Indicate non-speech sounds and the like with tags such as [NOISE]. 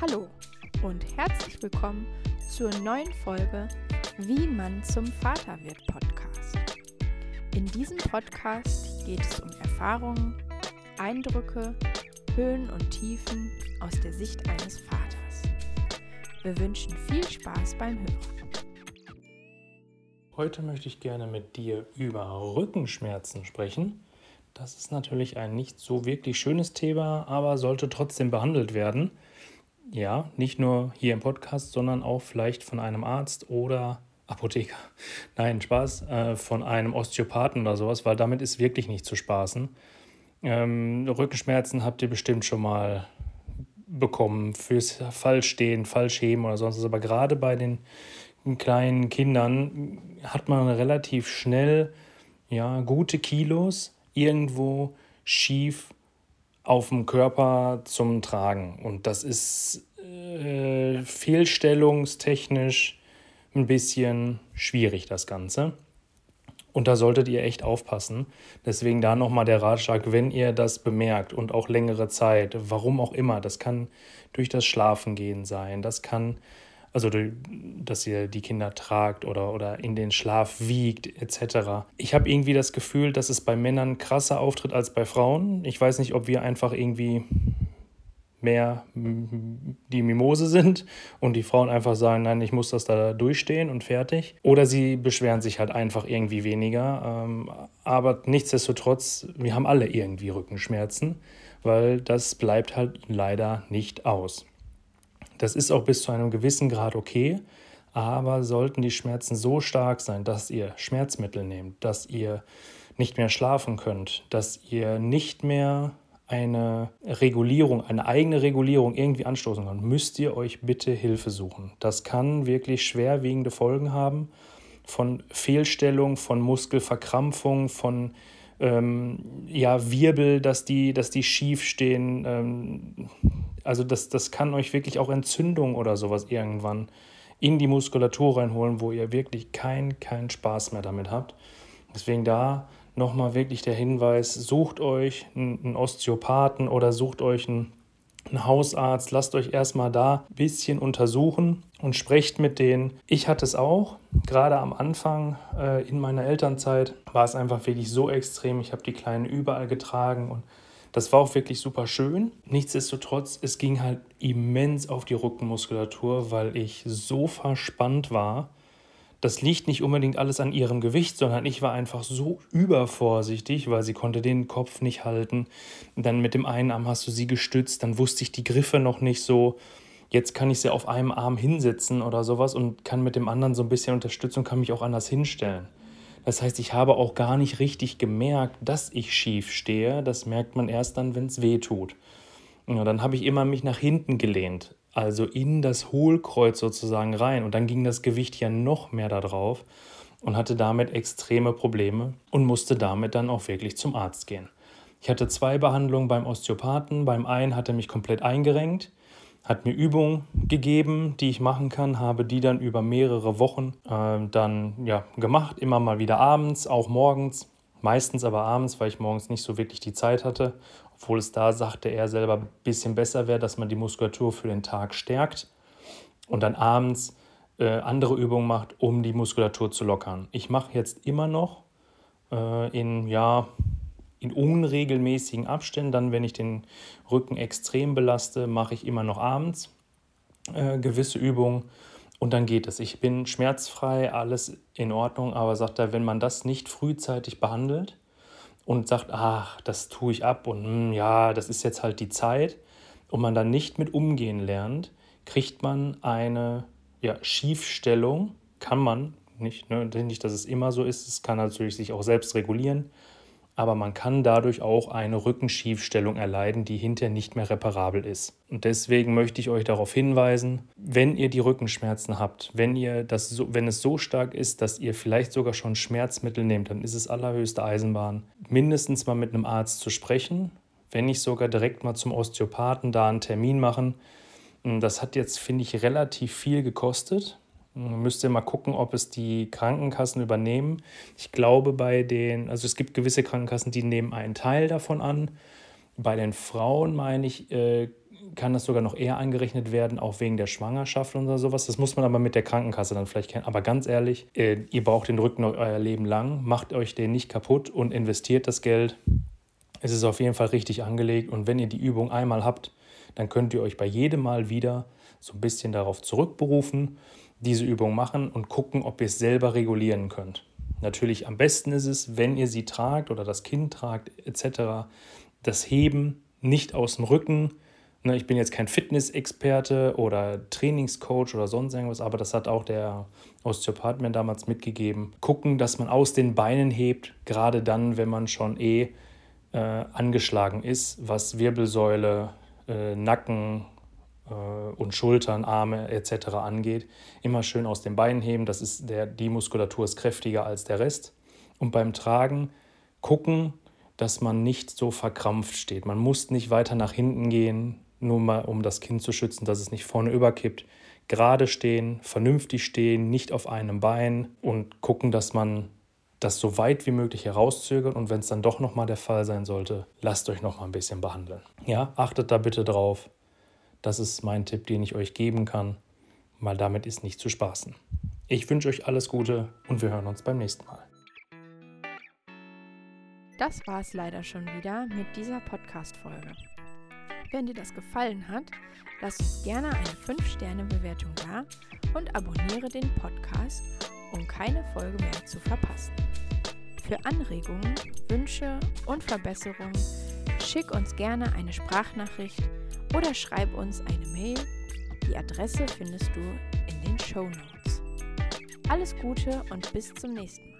Hallo und herzlich willkommen zur neuen Folge Wie man zum Vater wird Podcast. In diesem Podcast geht es um Erfahrungen, Eindrücke, Höhen und Tiefen aus der Sicht eines Vaters. Wir wünschen viel Spaß beim Hören. Heute möchte ich gerne mit dir über Rückenschmerzen sprechen. Das ist natürlich ein nicht so wirklich schönes Thema, aber sollte trotzdem behandelt werden. Ja, nicht nur hier im Podcast, sondern auch vielleicht von einem Arzt oder Apotheker. [LAUGHS] Nein, Spaß, äh, von einem Osteopathen oder sowas, weil damit ist wirklich nicht zu spaßen. Ähm, Rückenschmerzen habt ihr bestimmt schon mal bekommen fürs Fallstehen, Fallschämen oder sonst was. Aber gerade bei den kleinen Kindern hat man relativ schnell ja, gute Kilos irgendwo schief auf dem Körper zum Tragen. Und das ist äh, fehlstellungstechnisch ein bisschen schwierig, das Ganze. Und da solltet ihr echt aufpassen. Deswegen da nochmal der Ratschlag, wenn ihr das bemerkt und auch längere Zeit, warum auch immer, das kann durch das Schlafengehen sein, das kann also dass ihr die Kinder tragt oder, oder in den Schlaf wiegt etc. Ich habe irgendwie das Gefühl, dass es bei Männern krasser auftritt als bei Frauen. Ich weiß nicht, ob wir einfach irgendwie mehr die Mimose sind und die Frauen einfach sagen, nein, ich muss das da durchstehen und fertig. Oder sie beschweren sich halt einfach irgendwie weniger. Ähm, aber nichtsdestotrotz, wir haben alle irgendwie Rückenschmerzen, weil das bleibt halt leider nicht aus. Das ist auch bis zu einem gewissen Grad okay, aber sollten die Schmerzen so stark sein, dass ihr Schmerzmittel nehmt, dass ihr nicht mehr schlafen könnt, dass ihr nicht mehr eine Regulierung, eine eigene Regulierung irgendwie anstoßen könnt, müsst ihr euch bitte Hilfe suchen. Das kann wirklich schwerwiegende Folgen haben von Fehlstellung, von Muskelverkrampfung, von ähm, ja, Wirbel, dass die, dass die schief stehen. Ähm, also das, das kann euch wirklich auch Entzündung oder sowas irgendwann in die Muskulatur reinholen, wo ihr wirklich keinen kein Spaß mehr damit habt. Deswegen da nochmal wirklich der Hinweis, sucht euch einen Osteopathen oder sucht euch einen, einen Hausarzt, lasst euch erstmal da ein bisschen untersuchen und sprecht mit denen. Ich hatte es auch, gerade am Anfang äh, in meiner Elternzeit war es einfach wirklich so extrem. Ich habe die Kleinen überall getragen und das war auch wirklich super schön. Nichtsdestotrotz, es ging halt immens auf die Rückenmuskulatur, weil ich so verspannt war. Das liegt nicht unbedingt alles an ihrem Gewicht, sondern ich war einfach so übervorsichtig, weil sie konnte den Kopf nicht halten. Dann mit dem einen Arm hast du sie gestützt, dann wusste ich die Griffe noch nicht so. Jetzt kann ich sie auf einem Arm hinsetzen oder sowas und kann mit dem anderen so ein bisschen unterstützen und kann mich auch anders hinstellen. Das heißt, ich habe auch gar nicht richtig gemerkt, dass ich schief stehe. Das merkt man erst dann, wenn es weh tut. Ja, dann habe ich immer mich nach hinten gelehnt, also in das Hohlkreuz sozusagen rein. Und dann ging das Gewicht ja noch mehr da drauf und hatte damit extreme Probleme und musste damit dann auch wirklich zum Arzt gehen. Ich hatte zwei Behandlungen beim Osteopathen. Beim einen hat er mich komplett eingerenkt hat mir Übungen gegeben, die ich machen kann, habe die dann über mehrere Wochen äh, dann ja, gemacht, immer mal wieder abends, auch morgens, meistens aber abends, weil ich morgens nicht so wirklich die Zeit hatte, obwohl es da sagte er selber ein bisschen besser wäre, dass man die Muskulatur für den Tag stärkt und dann abends äh, andere Übungen macht, um die Muskulatur zu lockern. Ich mache jetzt immer noch äh, in ja in unregelmäßigen Abständen. Dann, wenn ich den Rücken extrem belaste, mache ich immer noch abends äh, gewisse Übungen und dann geht es. Ich bin schmerzfrei, alles in Ordnung, aber sagt er, wenn man das nicht frühzeitig behandelt und sagt, ach, das tue ich ab und hm, ja, das ist jetzt halt die Zeit und man dann nicht mit umgehen lernt, kriegt man eine ja, Schiefstellung, kann man nicht, ne, nicht, dass es immer so ist, es kann natürlich sich auch selbst regulieren, aber man kann dadurch auch eine Rückenschiefstellung erleiden, die hinterher nicht mehr reparabel ist. Und deswegen möchte ich euch darauf hinweisen, wenn ihr die Rückenschmerzen habt, wenn, ihr das so, wenn es so stark ist, dass ihr vielleicht sogar schon Schmerzmittel nehmt, dann ist es allerhöchste Eisenbahn, mindestens mal mit einem Arzt zu sprechen, wenn nicht sogar direkt mal zum Osteopathen da einen Termin machen. Das hat jetzt, finde ich, relativ viel gekostet. Müsst ihr mal gucken, ob es die Krankenkassen übernehmen. Ich glaube, bei den, also es gibt gewisse Krankenkassen, die nehmen einen Teil davon an. Bei den Frauen, meine ich, äh, kann das sogar noch eher eingerechnet werden, auch wegen der Schwangerschaft oder sowas. Das muss man aber mit der Krankenkasse dann vielleicht kennen. Aber ganz ehrlich, äh, ihr braucht den Rücken euer Leben lang, macht euch den nicht kaputt und investiert das Geld. Es ist auf jeden Fall richtig angelegt und wenn ihr die Übung einmal habt, dann könnt ihr euch bei jedem Mal wieder so ein bisschen darauf zurückberufen, diese Übung machen und gucken, ob ihr es selber regulieren könnt. Natürlich am besten ist es, wenn ihr sie tragt oder das Kind tragt etc., das Heben nicht aus dem Rücken. Ne, ich bin jetzt kein Fitnessexperte oder Trainingscoach oder sonst irgendwas, aber das hat auch der Osteopath mir damals mitgegeben. Gucken, dass man aus den Beinen hebt, gerade dann, wenn man schon eh äh, angeschlagen ist, was Wirbelsäule, äh, Nacken, und Schultern, Arme etc. angeht, immer schön aus den Beinen heben. Das ist der, die Muskulatur ist kräftiger als der Rest. Und beim Tragen gucken, dass man nicht so verkrampft steht. Man muss nicht weiter nach hinten gehen, nur mal um das Kind zu schützen, dass es nicht vorne überkippt. Gerade stehen, vernünftig stehen, nicht auf einem Bein und gucken, dass man das so weit wie möglich herauszögert und wenn es dann doch nochmal der Fall sein sollte, lasst euch noch mal ein bisschen behandeln. Ja, achtet da bitte drauf. Das ist mein Tipp, den ich euch geben kann, weil damit ist nicht zu spaßen. Ich wünsche euch alles Gute und wir hören uns beim nächsten Mal. Das war es leider schon wieder mit dieser Podcast-Folge. Wenn dir das gefallen hat, lass uns gerne eine 5-Sterne-Bewertung da und abonniere den Podcast, um keine Folge mehr zu verpassen. Für Anregungen, Wünsche und Verbesserungen schick uns gerne eine Sprachnachricht oder schreib uns eine Mail. Die Adresse findest du in den Show Notes. Alles Gute und bis zum nächsten Mal.